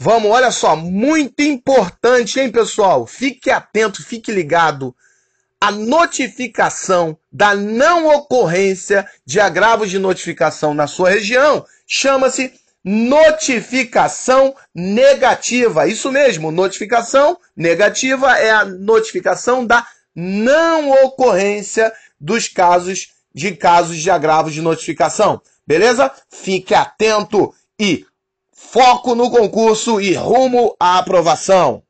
Vamos, olha só, muito importante, hein, pessoal? Fique atento, fique ligado. A notificação da não ocorrência de agravos de notificação na sua região chama-se notificação negativa. Isso mesmo, notificação negativa é a notificação da não ocorrência dos casos de casos de agravos de notificação. Beleza? Fique atento e foco no concurso e rumo à aprovação.